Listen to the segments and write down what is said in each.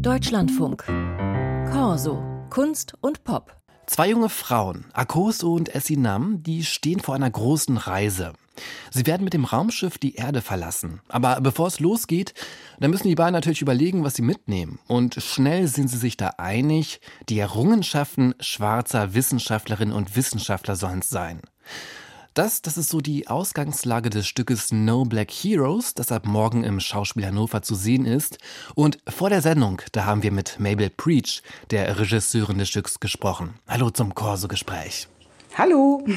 Deutschlandfunk. Corso. Kunst und Pop. Zwei junge Frauen, Akoso und Essinam, die stehen vor einer großen Reise. Sie werden mit dem Raumschiff die Erde verlassen. Aber bevor es losgeht, dann müssen die beiden natürlich überlegen, was sie mitnehmen. Und schnell sind sie sich da einig, die Errungenschaften schwarzer Wissenschaftlerinnen und Wissenschaftler sollen es sein. Das, das ist so die Ausgangslage des Stückes No Black Heroes, das ab morgen im Schauspiel Hannover zu sehen ist. Und vor der Sendung, da haben wir mit Mabel Preach, der Regisseurin des Stücks, gesprochen. Hallo zum Corso-Gespräch. Hallo.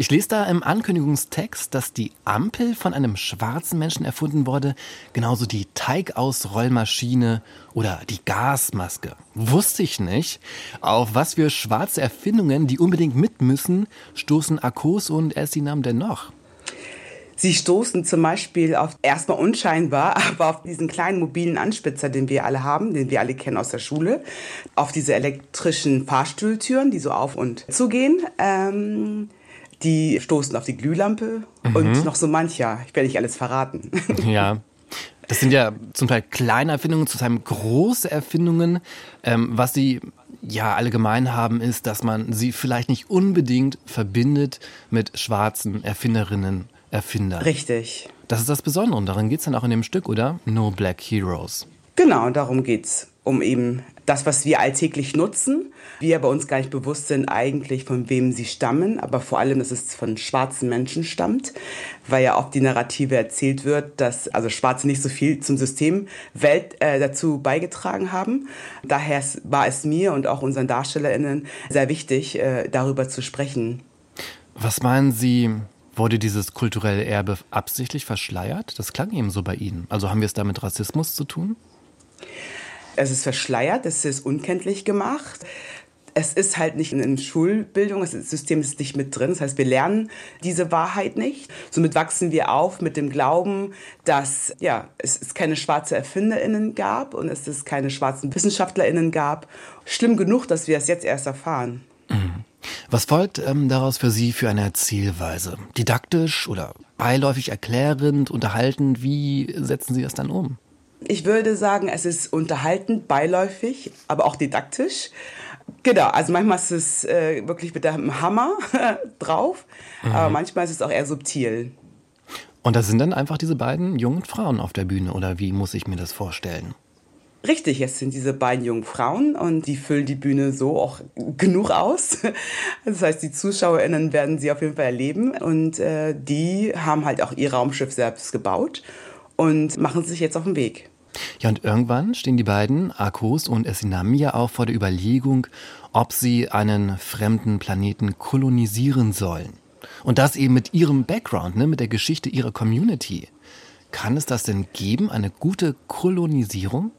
Ich lese da im Ankündigungstext, dass die Ampel von einem schwarzen Menschen erfunden wurde, genauso die Teigausrollmaschine oder die Gasmaske. Wusste ich nicht. Auf was für schwarze Erfindungen, die unbedingt mit müssen, stoßen Akos und Essinam denn noch? Sie stoßen zum Beispiel auf erstmal unscheinbar, aber auf diesen kleinen mobilen Anspitzer, den wir alle haben, den wir alle kennen aus der Schule, auf diese elektrischen Fahrstuhltüren, die so auf und zugehen. Ähm, die stoßen auf die Glühlampe mhm. und noch so mancher. Ich werde nicht alles verraten. Ja. Das sind ja zum Teil kleine Erfindungen, zu Teil große Erfindungen. Ähm, was sie ja allgemein haben, ist, dass man sie vielleicht nicht unbedingt verbindet mit schwarzen Erfinderinnen Erfinder. Richtig. Das ist das Besondere und darin geht es dann auch in dem Stück, oder? No Black Heroes. Genau, darum geht es. Um eben das, was wir alltäglich nutzen, wir bei uns gar nicht bewusst sind eigentlich, von wem sie stammen, aber vor allem, dass es von schwarzen Menschen stammt, weil ja oft die Narrative erzählt wird, dass also Schwarze nicht so viel zum System Welt äh, dazu beigetragen haben. Daher war es mir und auch unseren DarstellerInnen sehr wichtig, äh, darüber zu sprechen. Was meinen Sie, Wurde dieses kulturelle Erbe absichtlich verschleiert? Das klang eben so bei Ihnen. Also haben wir es da mit Rassismus zu tun? Es ist verschleiert, es ist unkenntlich gemacht. Es ist halt nicht in der Schulbildung, das System ist nicht mit drin. Das heißt, wir lernen diese Wahrheit nicht. Somit wachsen wir auf mit dem Glauben, dass ja, es, keine schwarze ErfinderInnen gab und es keine schwarzen WissenschaftlerInnen gab. Schlimm genug, dass wir es jetzt erst erfahren. Was folgt ähm, daraus für Sie für eine Erzählweise? Didaktisch oder beiläufig erklärend, unterhaltend? Wie setzen Sie das dann um? Ich würde sagen, es ist unterhaltend, beiläufig, aber auch didaktisch. Genau, also manchmal ist es äh, wirklich mit dem Hammer drauf, mhm. aber manchmal ist es auch eher subtil. Und da sind dann einfach diese beiden jungen Frauen auf der Bühne, oder wie muss ich mir das vorstellen? Richtig, es sind diese beiden jungen Frauen und die füllen die Bühne so auch genug aus. Das heißt, die ZuschauerInnen werden sie auf jeden Fall erleben und äh, die haben halt auch ihr Raumschiff selbst gebaut und machen sich jetzt auf den Weg. Ja, und irgendwann stehen die beiden, Akos und Essinami, ja auch vor der Überlegung, ob sie einen fremden Planeten kolonisieren sollen. Und das eben mit ihrem Background, ne, mit der Geschichte ihrer Community. Kann es das denn geben, eine gute Kolonisierung?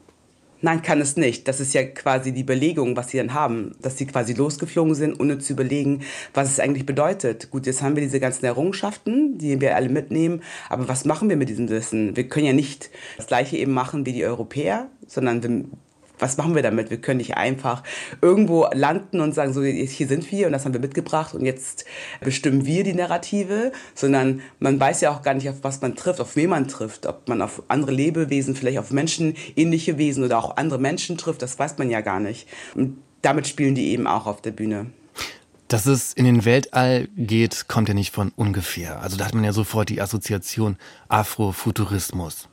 Nein, kann es nicht. Das ist ja quasi die Belegung, was sie dann haben, dass sie quasi losgeflogen sind, ohne zu überlegen, was es eigentlich bedeutet. Gut, jetzt haben wir diese ganzen Errungenschaften, die wir alle mitnehmen, aber was machen wir mit diesem Wissen? Wir können ja nicht das gleiche eben machen wie die Europäer, sondern wir was machen wir damit? Wir können nicht einfach irgendwo landen und sagen, so hier sind wir und das haben wir mitgebracht und jetzt bestimmen wir die Narrative, sondern man weiß ja auch gar nicht, auf was man trifft, auf wen man trifft, ob man auf andere Lebewesen, vielleicht auf menschenähnliche Wesen oder auch andere Menschen trifft, das weiß man ja gar nicht. Und damit spielen die eben auch auf der Bühne. Dass es in den Weltall geht, kommt ja nicht von ungefähr. Also da hat man ja sofort die Assoziation Afrofuturismus.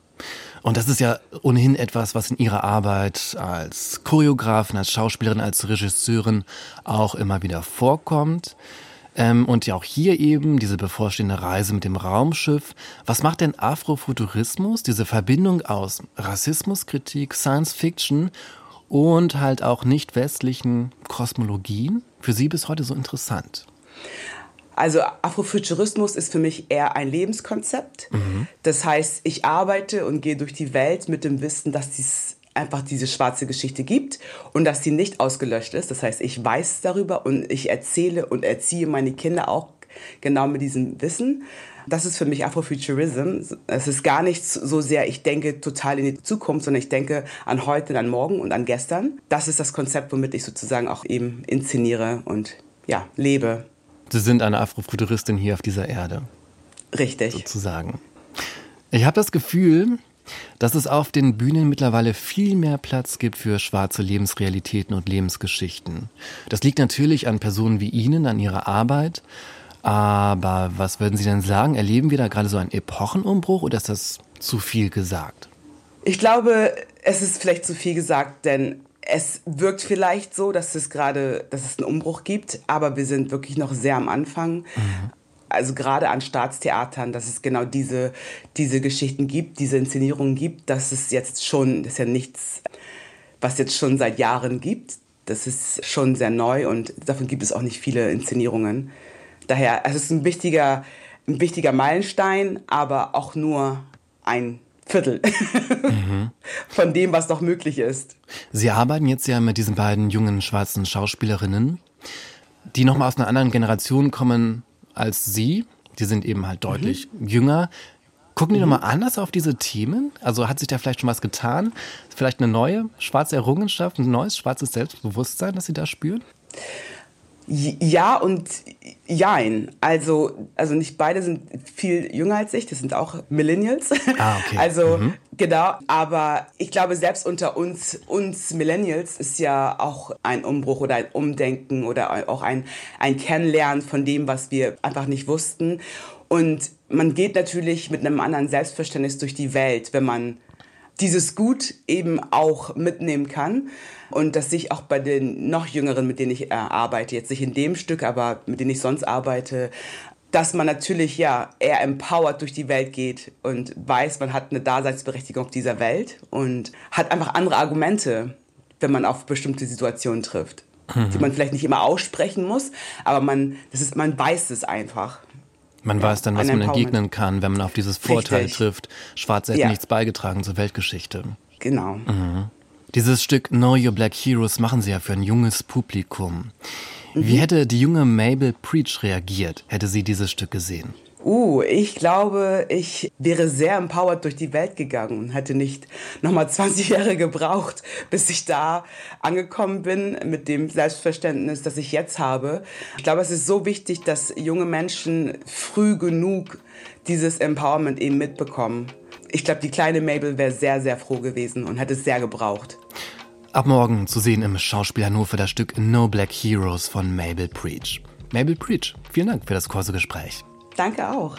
Und das ist ja ohnehin etwas, was in ihrer Arbeit als Choreografin, als Schauspielerin, als Regisseurin auch immer wieder vorkommt. Ähm, und ja auch hier eben diese bevorstehende Reise mit dem Raumschiff. Was macht denn Afrofuturismus, diese Verbindung aus Rassismuskritik, Science Fiction und halt auch nicht westlichen Kosmologien für Sie bis heute so interessant? Also Afrofuturismus ist für mich eher ein Lebenskonzept. Mhm. Das heißt, ich arbeite und gehe durch die Welt mit dem Wissen, dass dies einfach diese schwarze Geschichte gibt und dass sie nicht ausgelöscht ist. Das heißt, ich weiß darüber und ich erzähle und erziehe meine Kinder auch genau mit diesem Wissen. Das ist für mich Afrofuturism. Es ist gar nicht so sehr, ich denke total in die Zukunft, sondern ich denke an heute, an morgen und an gestern. Das ist das Konzept, womit ich sozusagen auch eben inszeniere und ja, lebe. Sie sind eine Afrofuturistin hier auf dieser Erde. Richtig. Sozusagen. Ich habe das Gefühl, dass es auf den Bühnen mittlerweile viel mehr Platz gibt für schwarze Lebensrealitäten und Lebensgeschichten. Das liegt natürlich an Personen wie Ihnen, an Ihrer Arbeit. Aber was würden Sie denn sagen? Erleben wir da gerade so einen Epochenumbruch oder ist das zu viel gesagt? Ich glaube, es ist vielleicht zu viel gesagt, denn es wirkt vielleicht so, dass es gerade, dass es einen Umbruch gibt, aber wir sind wirklich noch sehr am Anfang. Mhm. Also gerade an Staatstheatern, dass es genau diese, diese Geschichten gibt, diese Inszenierungen gibt, dass es jetzt schon, das ist ja nichts, was jetzt schon seit Jahren gibt. Das ist schon sehr neu und davon gibt es auch nicht viele Inszenierungen. Daher, es ist ein wichtiger, ein wichtiger Meilenstein, aber auch nur ein Viertel mhm. von dem, was doch möglich ist. Sie arbeiten jetzt ja mit diesen beiden jungen schwarzen Schauspielerinnen, die nochmal aus einer anderen Generation kommen als Sie. Die sind eben halt deutlich mhm. jünger. Gucken die mhm. nochmal anders auf diese Themen? Also hat sich da vielleicht schon was getan? Vielleicht eine neue schwarze Errungenschaft, ein neues schwarzes Selbstbewusstsein, das Sie da spüren? Ja und jein. Also, also nicht beide sind viel jünger als ich, das sind auch Millennials. Ah, okay. Also, mhm. genau. Aber ich glaube, selbst unter uns, uns Millennials ist ja auch ein Umbruch oder ein Umdenken oder auch ein, ein Kennenlernen von dem, was wir einfach nicht wussten. Und man geht natürlich mit einem anderen Selbstverständnis durch die Welt, wenn man dieses Gut eben auch mitnehmen kann. Und das sehe ich auch bei den noch Jüngeren, mit denen ich äh, arbeite, jetzt nicht in dem Stück, aber mit denen ich sonst arbeite, dass man natürlich ja eher empowered durch die Welt geht und weiß, man hat eine Daseinsberechtigung auf dieser Welt und hat einfach andere Argumente, wenn man auf bestimmte Situationen trifft, mhm. die man vielleicht nicht immer aussprechen muss, aber man, das ist, man weiß es einfach. Man weiß dann, was man entgegnen kann, wenn man auf dieses Vorteil Richtig. trifft. Schwarze hätten ja. nichts beigetragen zur Weltgeschichte. Genau. Mhm. Dieses Stück Know Your Black Heroes machen sie ja für ein junges Publikum. Mhm. Wie hätte die junge Mabel Preach reagiert, hätte sie dieses Stück gesehen? Uh, ich glaube, ich wäre sehr empowered durch die Welt gegangen und hätte nicht nochmal 20 Jahre gebraucht, bis ich da angekommen bin mit dem Selbstverständnis, das ich jetzt habe. Ich glaube, es ist so wichtig, dass junge Menschen früh genug dieses Empowerment eben mitbekommen ich glaube, die kleine Mabel wäre sehr, sehr froh gewesen und hätte es sehr gebraucht. Ab morgen zu sehen im Schauspiel Hannover das Stück No Black Heroes von Mabel Preach. Mabel Preach, vielen Dank für das kurze Gespräch. Danke auch.